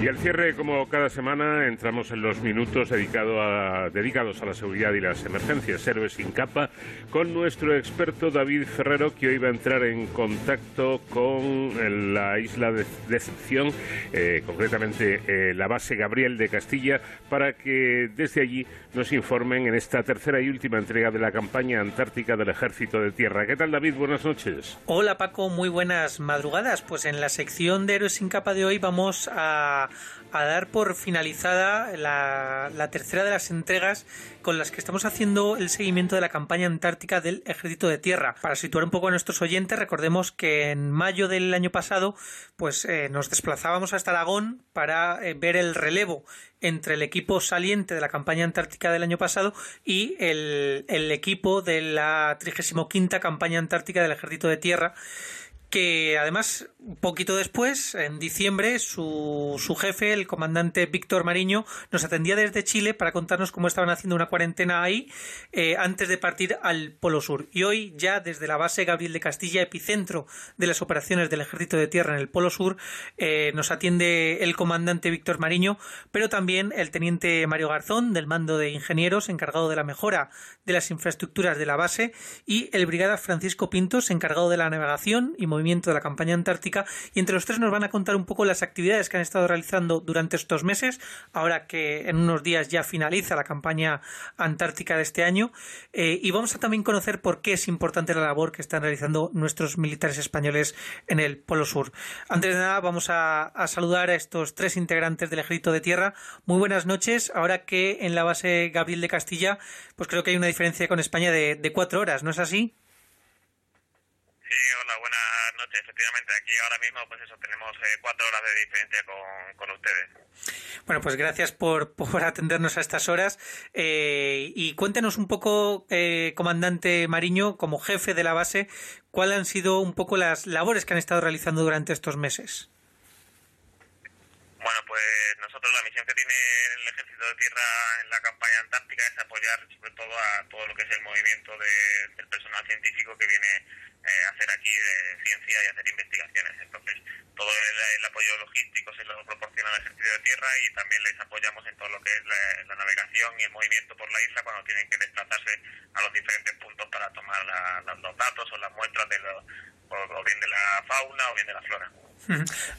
Y al cierre, como cada semana, entramos en los minutos dedicado dedicados a la seguridad y las emergencias, héroes sin capa, con nuestro experto David Ferrero, que hoy va a entrar en contacto con la isla de Decepción, eh, concretamente eh, la base Gabriel de Castilla, para que desde allí nos informen en esta tercera y última entrega de la campaña antártica del Ejército de Tierra. ¿Qué tal, David? Buenas noches. Hola, Paco. Muy buenas madrugadas. Pues en la sección de héroes sin capa de hoy vamos a a, dar por finalizada la, tercera de las entregas con las que estamos haciendo el seguimiento de la campaña antártica del Ejército de Tierra. Para situar un poco a nuestros oyentes, recordemos que en mayo del año pasado, pues eh, nos desplazábamos hasta Aragón para eh, ver el relevo entre el equipo saliente de la campaña antártica del año pasado y el, el equipo de la 35 campaña antártica del Ejército de Tierra que además, un poquito después, en diciembre, su, su jefe, el comandante Víctor Mariño, nos atendía desde Chile para contarnos cómo estaban haciendo una cuarentena ahí eh, antes de partir al Polo Sur. Y hoy, ya desde la base Gabriel de Castilla, epicentro de las operaciones del Ejército de Tierra en el Polo Sur, eh, nos atiende el comandante Víctor Mariño, pero también el teniente Mario Garzón, del mando de ingenieros, encargado de la mejora de las infraestructuras de la base, y el brigada Francisco Pintos, encargado de la navegación y movimiento de la campaña antártica y entre los tres nos van a contar un poco las actividades que han estado realizando durante estos meses, ahora que en unos días ya finaliza la campaña antártica de este año eh, y vamos a también conocer por qué es importante la labor que están realizando nuestros militares españoles en el Polo Sur. Antes de nada vamos a, saludar a estos tres integrantes del Ejército de Tierra. Muy buenas noches, ahora que en la base Gabriel de Castilla, pues creo que hay una diferencia con España de, de cuatro horas, ¿no es así? Sí, hola, buenas noches. Efectivamente, aquí ahora mismo, pues eso, tenemos eh, cuatro horas de diferencia con, con ustedes. Bueno, pues gracias por, por atendernos a estas horas. Eh, y cuéntenos un poco, eh, comandante Mariño, como jefe de la base, cuáles han sido un poco las labores que han estado realizando durante estos meses. Bueno, pues nosotros la misión que tiene el Ejército de Tierra en la campaña antártica es apoyar sobre todo a todo lo que es el movimiento de, del personal científico que viene eh, a hacer aquí de ciencia y hacer investigaciones. Entonces, todo el, apoyo logístico se lo proporciona el Ejército de Tierra y también les apoyamos en todo lo que es la, navegación y el movimiento por la isla cuando tienen que desplazarse a los diferentes puntos para tomar los datos o las muestras de lo, o bien de la fauna o bien de la flora.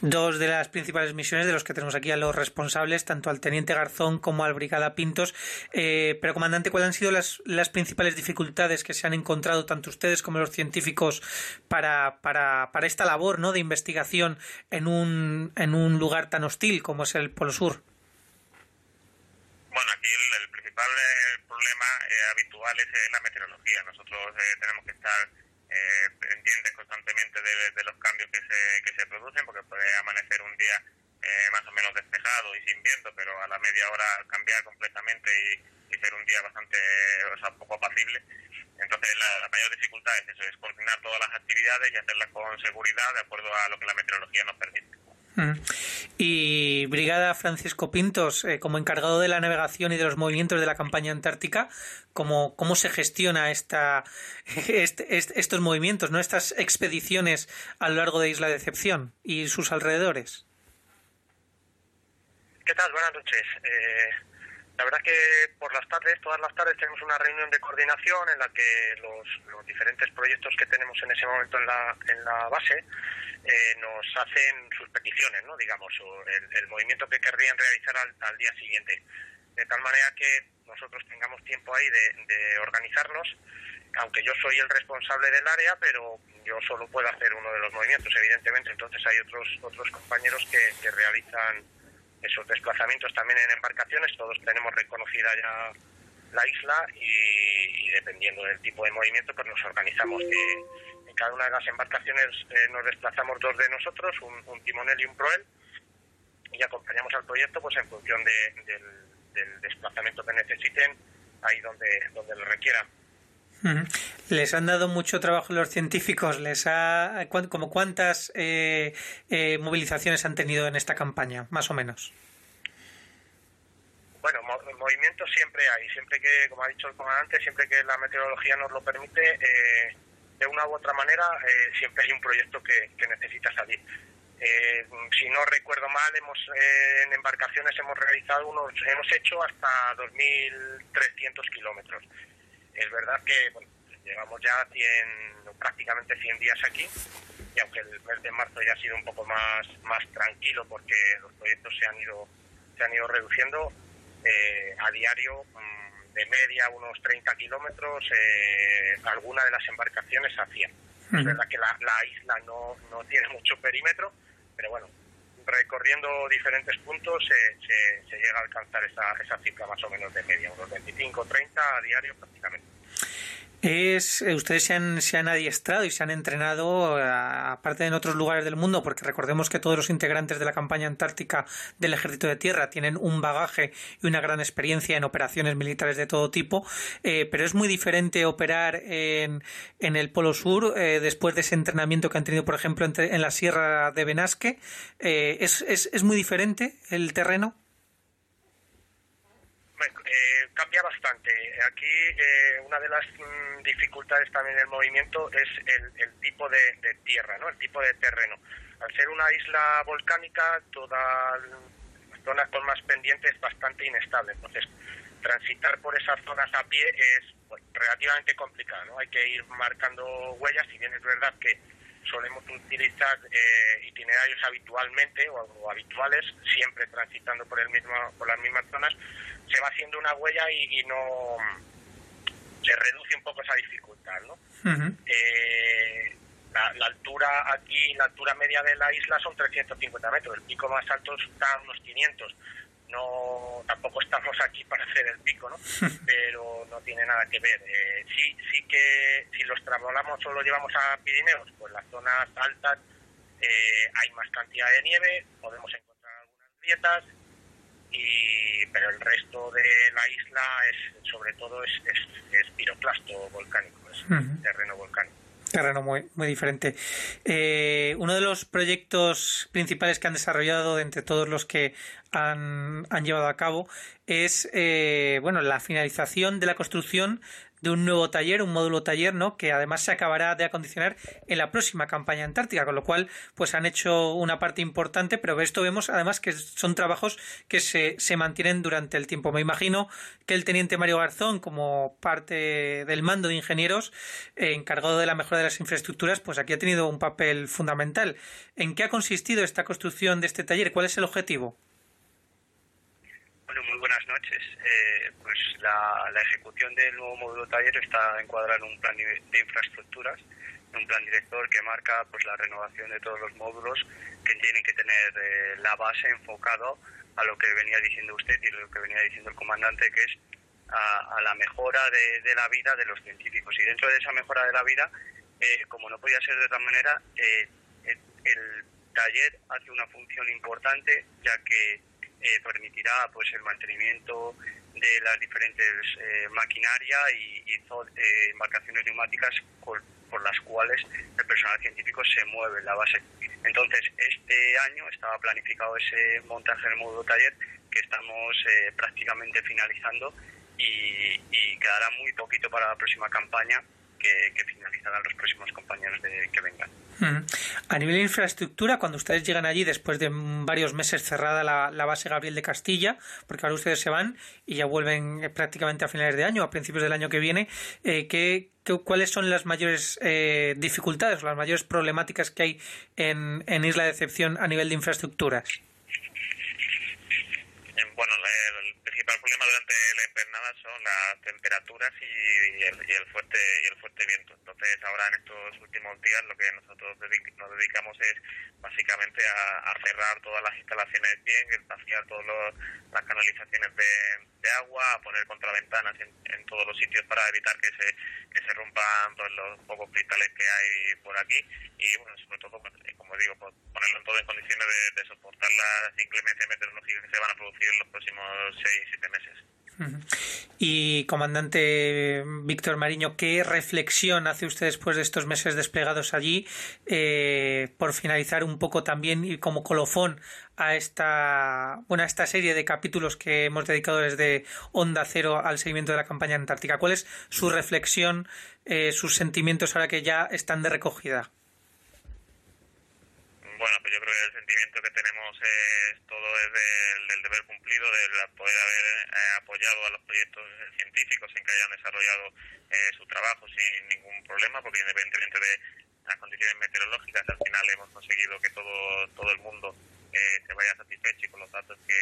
Dos de las principales misiones de los que tenemos aquí a los responsables, tanto al teniente Garzón como al brigada Pintos. Eh, pero, comandante, ¿cuáles han sido las, principales dificultades que se han encontrado tanto ustedes como los científicos para, para, para esta labor ¿no? de investigación en un, en un lugar tan hostil como es el Polo Sur? Bueno, aquí el, principal eh, problema eh, habitual es la meteorología. Nosotros tenemos que estar constantemente de, los cambios que se, que se producen, porque puede amanecer un día eh, más o menos despejado y sin viento, pero a la media hora cambiar completamente y, ser un día bastante, o sea, poco apacible. Entonces, la, mayor dificultad es eso, es coordinar todas las actividades y hacerlas con seguridad de acuerdo a lo que la meteorología nos permite. Y Brigada Francisco Pintos, eh, como encargado de la navegación y de los movimientos de la campaña antártica, ¿cómo, cómo se gestiona esta, este, estos movimientos, ¿no? estas expediciones a lo largo de Isla Decepción y sus alrededores? ¿Qué tal? Buenas noches. Eh, la verdad que por las tardes, todas las tardes tenemos una reunión de coordinación en la que los, los diferentes proyectos que tenemos en ese momento en la, en la base eh, nos hacen sus peticiones, ¿no? digamos, o el, movimiento que querrían realizar al, día siguiente. De tal manera que nosotros tengamos tiempo ahí de, organizarnos, aunque yo soy el responsable del área, pero yo solo puedo hacer uno de los movimientos, evidentemente. Entonces hay otros, otros compañeros que, realizan esos desplazamientos también en embarcaciones. Todos tenemos reconocida ya la isla y, dependiendo del tipo de movimiento, pues nos organizamos. de cada una de las embarcaciones eh, nos desplazamos dos de nosotros, un, timonel y un proel, y acompañamos al proyecto pues en función del, desplazamiento que necesiten, ahí donde, donde lo requieran. Les han dado mucho trabajo los científicos. Les ha, como cuántas eh, eh, movilizaciones han tenido en esta campaña, más o menos. Bueno, movimientos siempre hay. Siempre que, como ha dicho el comandante, siempre que la meteorología nos lo permite, de una u otra manera eh, siempre hay un proyecto que, necesita salir. Eh, si no recuerdo mal, hemos eh, en embarcaciones hemos realizado unos, hemos hecho hasta 2.300 kilómetros. Es verdad que llevamos ya 100, prácticamente 100 días aquí y aunque el mes de marzo ya ha sido un poco más, más tranquilo porque los proyectos se han ido, se han ido reduciendo, eh, a diario mm, de media unos 30 kilómetros, alguna de las embarcaciones hacían. Es verdad que la, la isla no, no tiene mucho perímetro, pero bueno, recorriendo diferentes puntos se, se, llega a alcanzar esa, esa cifra más o menos de media, unos 25 30 a diario prácticamente. Es, eh, ustedes se han, se han adiestrado y se han entrenado, eh, aparte en otros lugares del mundo, porque recordemos que todos los integrantes de la campaña antártica del Ejército de Tierra tienen un bagaje y una gran experiencia en operaciones militares de todo tipo, eh, pero es muy diferente operar en, en el Polo Sur después de ese entrenamiento que han tenido, por ejemplo, en, la Sierra de Benasque. ¿es, es, ¿Es muy diferente el terreno? Eh, cambia bastante. Aquí eh, una de las mm, dificultades también del movimiento es el, tipo de, tierra, ¿no? el tipo de terreno. Al ser una isla volcánica, toda las zonas con más pendientes es bastante inestable. Entonces, transitar por esas zonas a pie es relativamente complicado. ¿no? Hay que ir marcando huellas, si bien es verdad que solemos utilizar eh, itinerarios habitualmente o, habituales, siempre transitando por, el mismo, por las mismas zonas, se va haciendo una huella y, no se reduce un poco esa dificultad, ¿no? Eh, la, altura aquí, la altura media de la isla son 350 metros, el pico más alto está a unos 500. No, tampoco estamos aquí para hacer el pico, ¿no? Pero no tiene nada que ver. Eh, sí, sí que si los trasladamos o lo llevamos a Pirineos, pues las zonas altas eh, hay más cantidad de nieve, podemos encontrar algunas grietas, y el resto de la isla es sobre todo es, es, piroclasto volcánico, es terreno volcánico. Terreno muy, muy diferente. Eh, uno de los proyectos principales que han desarrollado entre todos los que han, han llevado a cabo es eh, bueno la finalización de la construcción de un nuevo taller, un módulo taller, ¿no? Que además se acabará de acondicionar en la próxima campaña antártica, con lo cual, pues han hecho una parte importante, pero esto vemos además que son trabajos que se, se mantienen durante el tiempo. Me imagino que el teniente Mario Garzón, como parte del mando de ingenieros, eh, encargado de la mejora de las infraestructuras, pues aquí ha tenido un papel fundamental. ¿En qué ha consistido esta construcción de este taller? ¿Cuál es el objetivo? Bueno, muy buenas noches. Eh, pues la, ejecución del nuevo módulo taller está encuadrada en un plan de infraestructuras, un plan director que marca pues la renovación de todos los módulos que tienen que tener eh, la base enfocado a lo que venía diciendo usted y lo que venía diciendo el comandante, que es a, la mejora de, la vida de los científicos. Y dentro de esa mejora de la vida, eh, como no podía ser de otra manera, el taller hace una función importante, ya que eh, permitirá pues el mantenimiento de las diferentes eh, maquinaria y, eh, embarcaciones neumáticas por, las cuales el personal científico se mueve en la base. Entonces, este año estaba planificado ese montaje del módulo taller que estamos eh, prácticamente finalizando y, quedará muy poquito para la próxima campaña que, finalizarán los próximos compañeros de, que vengan. A nivel de infraestructura, cuando ustedes llegan allí después de varios meses cerrada la, base Gabriel de Castilla, porque ahora ustedes se van y ya vuelven eh, prácticamente a finales de año, a principios del año que viene, eh, ¿qué, cuáles son las mayores eh, dificultades, las mayores problemáticas que hay en, en Isla de Excepción a nivel de infraestructuras? Bueno, el principal problema durante la invernada las temperaturas y, el, fuerte y el fuerte viento. Entonces, ahora en estos últimos días lo que nosotros nos dedicamos es básicamente a, cerrar todas las instalaciones bien, vaciar todas las canalizaciones de, agua, a poner contraventanas en, en todos los sitios para evitar que se, que se rompan pues, los pocos cristales que hay por aquí y, bueno, sobre todo, pues, como digo, pues, ponerlo en todo en condiciones de, de soportar las inclemencias meteorológicas que se van a producir en los próximos seis, siete meses. Y comandante Víctor Mariño, ¿qué reflexión hace usted después de estos meses desplegados allí? Eh, por finalizar un poco también y como colofón a esta, bueno, esta serie de capítulos que hemos dedicado desde Onda Cero al seguimiento de la campaña antártica. ¿Cuál es su reflexión, eh, sus sentimientos ahora que ya están de recogida? Bueno, pues yo creo que el sentimiento que tenemos es todo es del, deber cumplido, de poder haber eh, apoyado a los proyectos científicos en que hayan desarrollado eh, su trabajo sin ningún problema, porque independientemente de las condiciones meteorológicas, al final hemos conseguido que todo, todo el mundo eh, se vaya satisfecho con los datos que,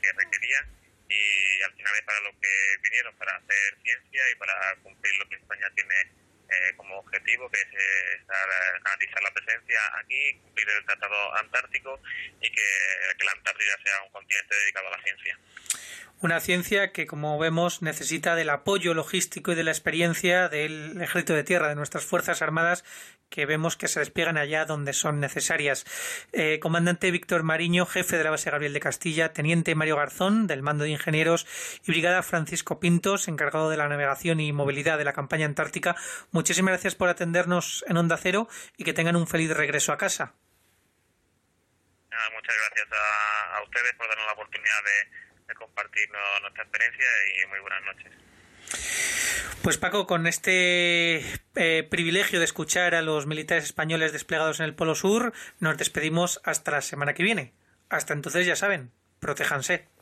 que requerían. Y al final es para lo que vinieron, para hacer ciencia y para cumplir lo que España tiene eh, como objetivo, que es eh, estar, eh, analizar la presencia aquí, cumplir el Tratado Antártico y que, que la Antártida sea un continente dedicado a la ciencia. Una ciencia que, como vemos, necesita del apoyo logístico y de la experiencia del ejército de tierra, de nuestras Fuerzas Armadas, que vemos que se despliegan allá donde son necesarias. Eh, comandante Víctor Mariño, jefe de la base Gabriel de Castilla, teniente Mario Garzón, del mando de ingenieros, y brigada Francisco Pintos, encargado de la navegación y movilidad de la campaña antártica, muchísimas gracias por atendernos en Onda Cero y que tengan un feliz regreso a casa. muchas gracias a, ustedes por darnos la oportunidad de compartir nuestra experiencia y muy buenas noches. Pues Paco, con este eh, privilegio de escuchar a los militares españoles desplegados en el Polo Sur, nos despedimos hasta la semana que viene. Hasta entonces, ya saben, protéjanse.